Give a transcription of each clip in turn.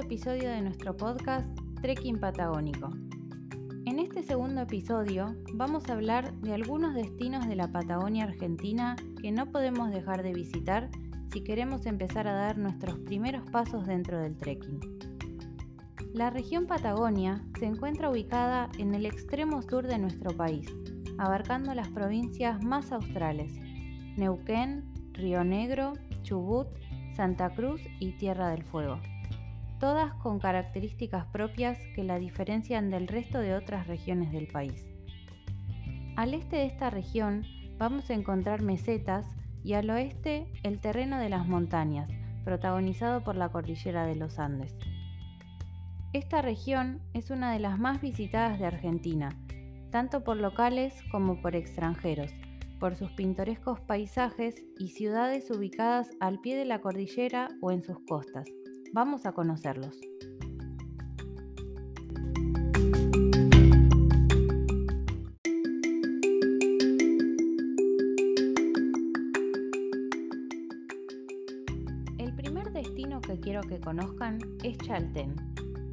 episodio de nuestro podcast Trekking Patagónico. En este segundo episodio vamos a hablar de algunos destinos de la Patagonia Argentina que no podemos dejar de visitar si queremos empezar a dar nuestros primeros pasos dentro del trekking. La región Patagonia se encuentra ubicada en el extremo sur de nuestro país, abarcando las provincias más australes, Neuquén, Río Negro, Chubut, Santa Cruz y Tierra del Fuego todas con características propias que la diferencian del resto de otras regiones del país. Al este de esta región vamos a encontrar mesetas y al oeste el terreno de las montañas, protagonizado por la cordillera de los Andes. Esta región es una de las más visitadas de Argentina, tanto por locales como por extranjeros, por sus pintorescos paisajes y ciudades ubicadas al pie de la cordillera o en sus costas. Vamos a conocerlos. El primer destino que quiero que conozcan es Chaltén,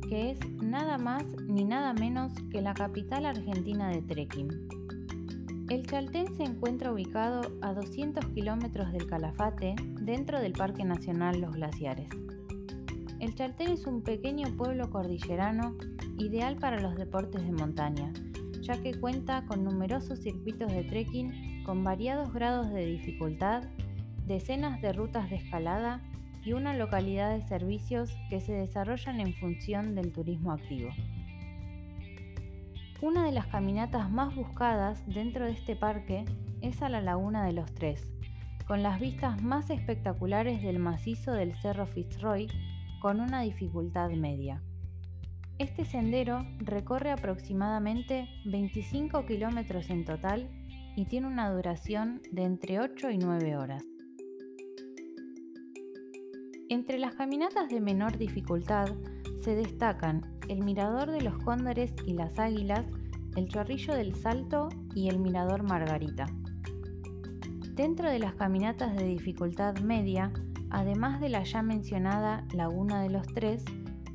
que es nada más ni nada menos que la capital argentina de trekking. El Chaltén se encuentra ubicado a 200 kilómetros del Calafate, dentro del Parque Nacional Los Glaciares. El Chaltén es un pequeño pueblo cordillerano ideal para los deportes de montaña, ya que cuenta con numerosos circuitos de trekking con variados grados de dificultad, decenas de rutas de escalada y una localidad de servicios que se desarrollan en función del turismo activo. Una de las caminatas más buscadas dentro de este parque es a la Laguna de los Tres, con las vistas más espectaculares del macizo del Cerro Fitzroy con una dificultad media. Este sendero recorre aproximadamente 25 kilómetros en total y tiene una duración de entre 8 y 9 horas. Entre las caminatas de menor dificultad se destacan el Mirador de los Cóndores y las Águilas, el Chorrillo del Salto y el Mirador Margarita. Dentro de las caminatas de dificultad media Además de la ya mencionada Laguna de los Tres,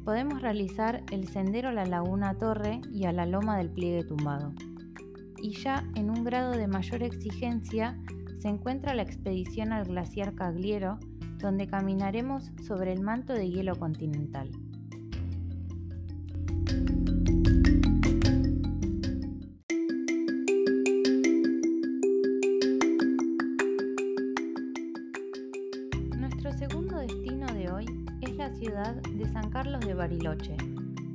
podemos realizar el sendero a la Laguna Torre y a la Loma del Pliegue Tumbado. Y ya en un grado de mayor exigencia se encuentra la expedición al glaciar Cagliero, donde caminaremos sobre el manto de hielo continental. Ciudad de San Carlos de Bariloche,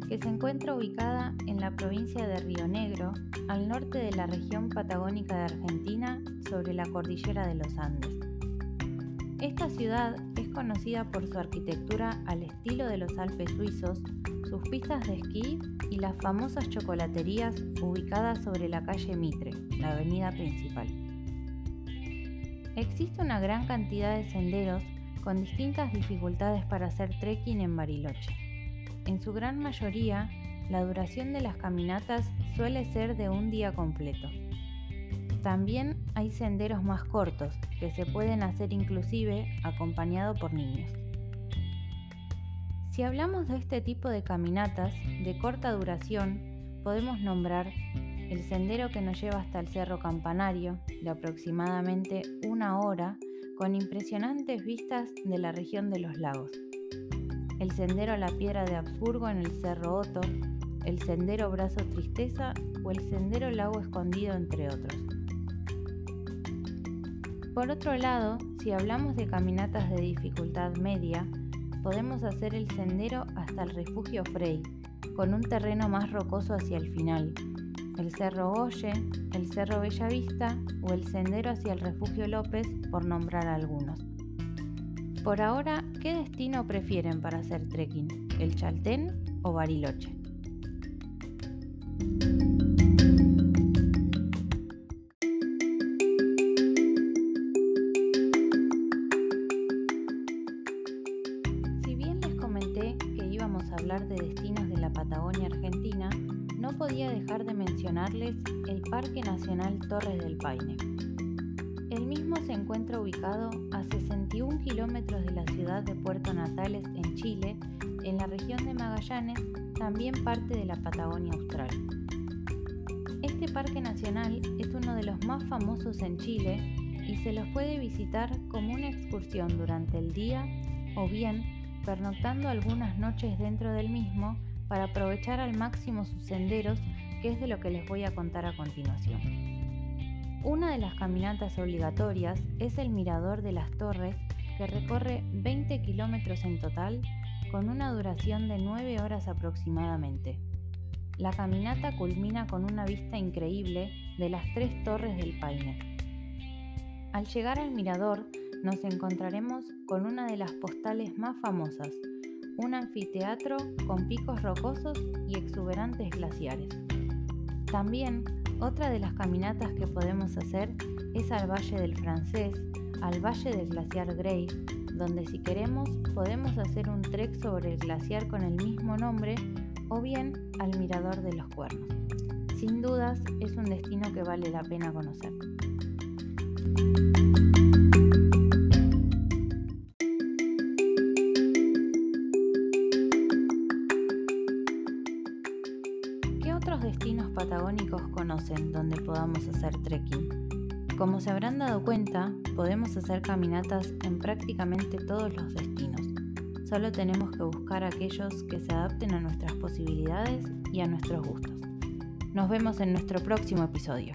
que se encuentra ubicada en la provincia de Río Negro, al norte de la región patagónica de Argentina, sobre la cordillera de los Andes. Esta ciudad es conocida por su arquitectura al estilo de los Alpes suizos, sus pistas de esquí y las famosas chocolaterías ubicadas sobre la calle Mitre, la avenida principal. Existe una gran cantidad de senderos con distintas dificultades para hacer trekking en Bariloche. En su gran mayoría, la duración de las caminatas suele ser de un día completo. También hay senderos más cortos que se pueden hacer inclusive acompañado por niños. Si hablamos de este tipo de caminatas de corta duración, podemos nombrar el sendero que nos lleva hasta el Cerro Campanario, de aproximadamente una hora, con impresionantes vistas de la región de los lagos. El sendero a la piedra de Habsburgo en el Cerro Otto, el sendero Brazo Tristeza o el sendero Lago Escondido, entre otros. Por otro lado, si hablamos de caminatas de dificultad media, podemos hacer el sendero hasta el refugio Frey, con un terreno más rocoso hacia el final, el Cerro Goye, el Cerro Bellavista o el Sendero hacia el Refugio López, por nombrar algunos. Por ahora, ¿qué destino prefieren para hacer trekking? ¿El Chaltén o Bariloche? Si bien les comenté que íbamos a hablar de destinos de la Patagonia Argentina, no podía dejar de mencionarles el Parque Nacional Torres del Paine. El mismo se encuentra ubicado a 61 kilómetros de la ciudad de Puerto Natales, en Chile, en la región de Magallanes, también parte de la Patagonia Austral. Este parque nacional es uno de los más famosos en Chile y se los puede visitar como una excursión durante el día o bien pernoctando algunas noches dentro del mismo para aprovechar al máximo sus senderos, que es de lo que les voy a contar a continuación. Una de las caminatas obligatorias es el Mirador de las Torres, que recorre 20 kilómetros en total con una duración de 9 horas aproximadamente. La caminata culmina con una vista increíble de las tres torres del Paine. Al llegar al mirador, nos encontraremos con una de las postales más famosas, un anfiteatro con picos rocosos y exuberantes glaciares. También, otra de las caminatas que podemos hacer es al Valle del Francés, al Valle del Glaciar Grey, donde si queremos podemos hacer un trek sobre el glaciar con el mismo nombre o bien al Mirador de los Cuernos. Sin dudas es un destino que vale la pena conocer. Otros destinos patagónicos conocen donde podamos hacer trekking? Como se habrán dado cuenta, podemos hacer caminatas en prácticamente todos los destinos. Solo tenemos que buscar aquellos que se adapten a nuestras posibilidades y a nuestros gustos. Nos vemos en nuestro próximo episodio.